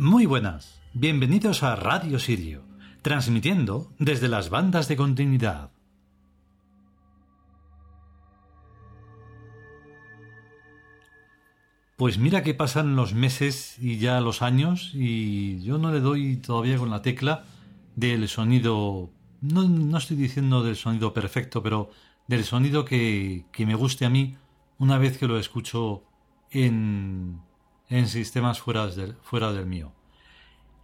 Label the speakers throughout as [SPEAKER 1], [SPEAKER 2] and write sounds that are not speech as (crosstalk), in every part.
[SPEAKER 1] Muy buenas, bienvenidos a Radio Sirio, transmitiendo desde las bandas de continuidad. Pues mira que pasan los meses y ya los años y yo no le doy todavía con la tecla del sonido, no, estoy diciendo del sonido perfecto, pero del sonido que, que me guste a mí una vez que lo escucho en, en sistemas fuera del, fuera del mío.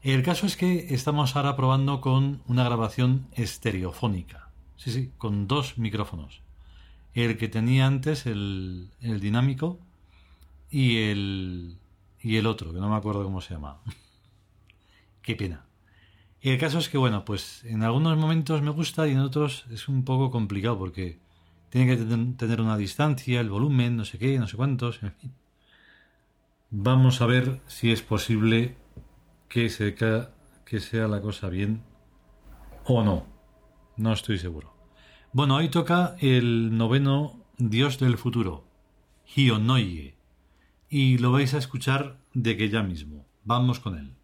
[SPEAKER 1] El caso es que estamos ahora probando con una grabación estereofónica. Sí, sí, con dos micrófonos. El que tenía antes, el, el dinámico, y el, y el otro, que no me acuerdo cómo se llama. (laughs) Qué pena. Y el caso es que, bueno, pues en algunos momentos me gusta y en otros es un poco complicado porque tiene que tener una distancia, el volumen, no sé qué, no sé cuántos, en fin. Vamos a ver si es posible que, se, que sea la cosa bien o no. No estoy seguro. Bueno, hoy toca el noveno Dios del futuro, Hionoye, y lo vais a escuchar de que ya mismo. Vamos con él.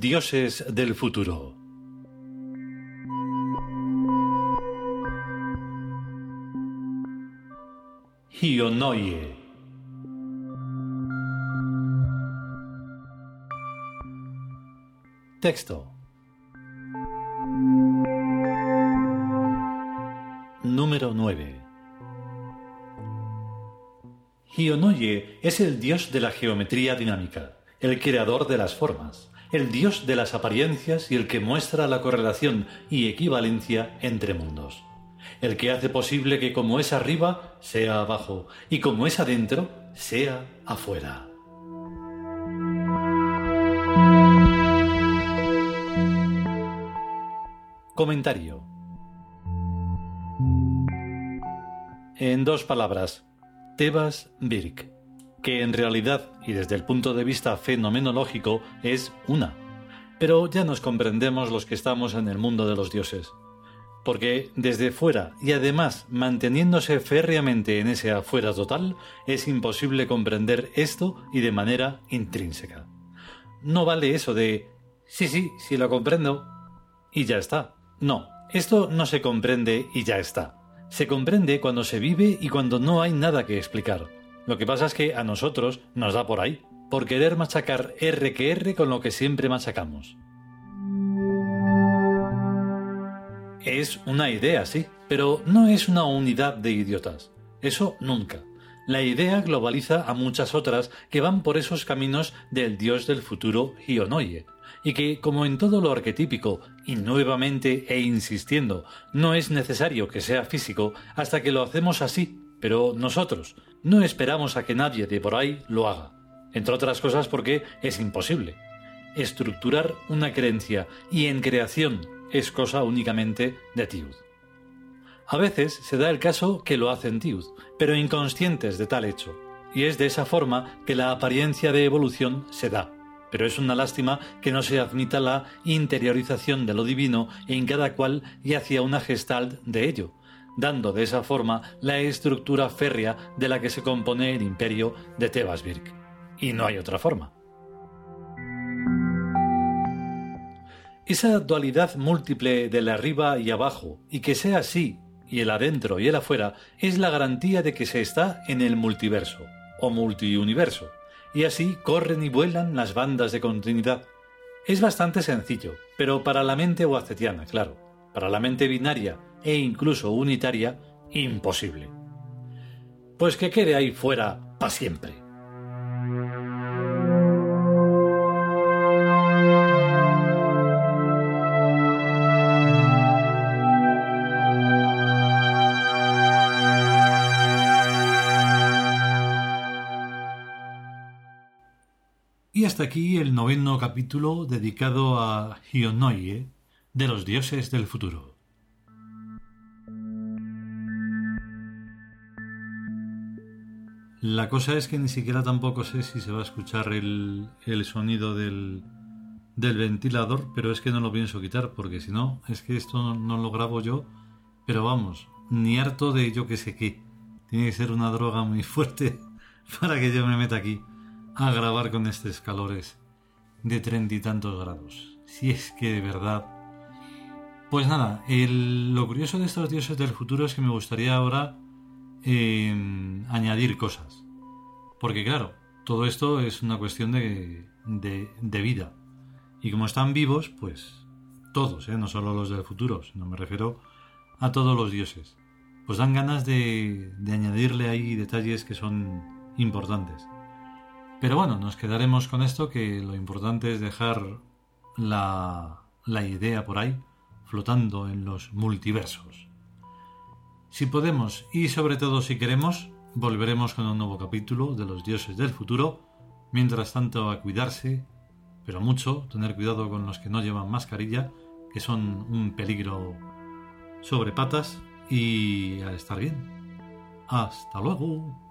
[SPEAKER 1] Dioses del futuro. Hionoye. Texto. Número 9. Hionoye es el dios de la geometría dinámica, el creador de las formas el Dios de las apariencias y el que muestra la correlación y equivalencia entre mundos. El que hace posible que como es arriba, sea abajo, y como es adentro, sea afuera. Comentario. En dos palabras, Tebas Birk que en realidad y desde el punto de vista fenomenológico es una. Pero ya nos comprendemos los que estamos en el mundo de los dioses. Porque desde fuera y además manteniéndose férreamente en ese afuera total, es imposible comprender esto y de manera intrínseca. No vale eso de sí, sí, sí lo comprendo y ya está. No, esto no se comprende y ya está. Se comprende cuando se vive y cuando no hay nada que explicar. Lo que pasa es que a nosotros nos da por ahí, por querer machacar R que R con lo que siempre machacamos. Es una idea, sí, pero no es una unidad de idiotas. Eso nunca. La idea globaliza a muchas otras que van por esos caminos del dios del futuro Hionoye, y que, como en todo lo arquetípico, y nuevamente e insistiendo, no es necesario que sea físico hasta que lo hacemos así, pero nosotros no esperamos a que nadie de por ahí lo haga, entre otras cosas porque es imposible. Estructurar una creencia y en creación es cosa únicamente de Tiud. A veces se da el caso que lo hacen Tiud, pero inconscientes de tal hecho, y es de esa forma que la apariencia de evolución se da. Pero es una lástima que no se admita la interiorización de lo divino en cada cual y hacia una gestalt de ello, dando de esa forma la estructura férrea de la que se compone el imperio de Tebasbirk. Y no hay otra forma. Esa dualidad múltiple del arriba y abajo, y que sea así, y el adentro y el afuera, es la garantía de que se está en el multiverso, o multiuniverso, y así corren y vuelan las bandas de continuidad. Es bastante sencillo, pero para la mente oacetiana, claro, para la mente binaria e incluso unitaria imposible. Pues que quede ahí fuera para siempre. Y hasta aquí el noveno capítulo dedicado a Hionoye, de los dioses del futuro. La cosa es que ni siquiera tampoco sé si se va a escuchar el, sonido del, ventilador, pero es que no lo pienso quitar, porque si no, es que esto no, lo grabo yo, pero vamos, ni harto de yo que sé qué. Tiene que ser una droga muy fuerte (laughs) para que yo me meta aquí a grabar con estos calores de treinta y tantos grados. Si es que de verdad. Pues nada, lo curioso de estos dioses del futuro es que me gustaría ahora eh, añadir cosas. Porque claro, todo esto es una cuestión de, de, vida. Y como están vivos, pues todos, ¿eh? no solo los del futuro, sino me refiero a todos los dioses. Pues dan ganas de, de añadirle ahí detalles que son importantes. Pero bueno, nos quedaremos con esto, que lo importante es dejar la, la idea por ahí, flotando en los multiversos. Si podemos y sobre todo si queremos, volveremos con un nuevo capítulo de los dioses del futuro. Mientras tanto, a cuidarse, pero mucho, tener cuidado con los que no llevan mascarilla, que son un peligro sobre patas, y a estar bien. Hasta luego.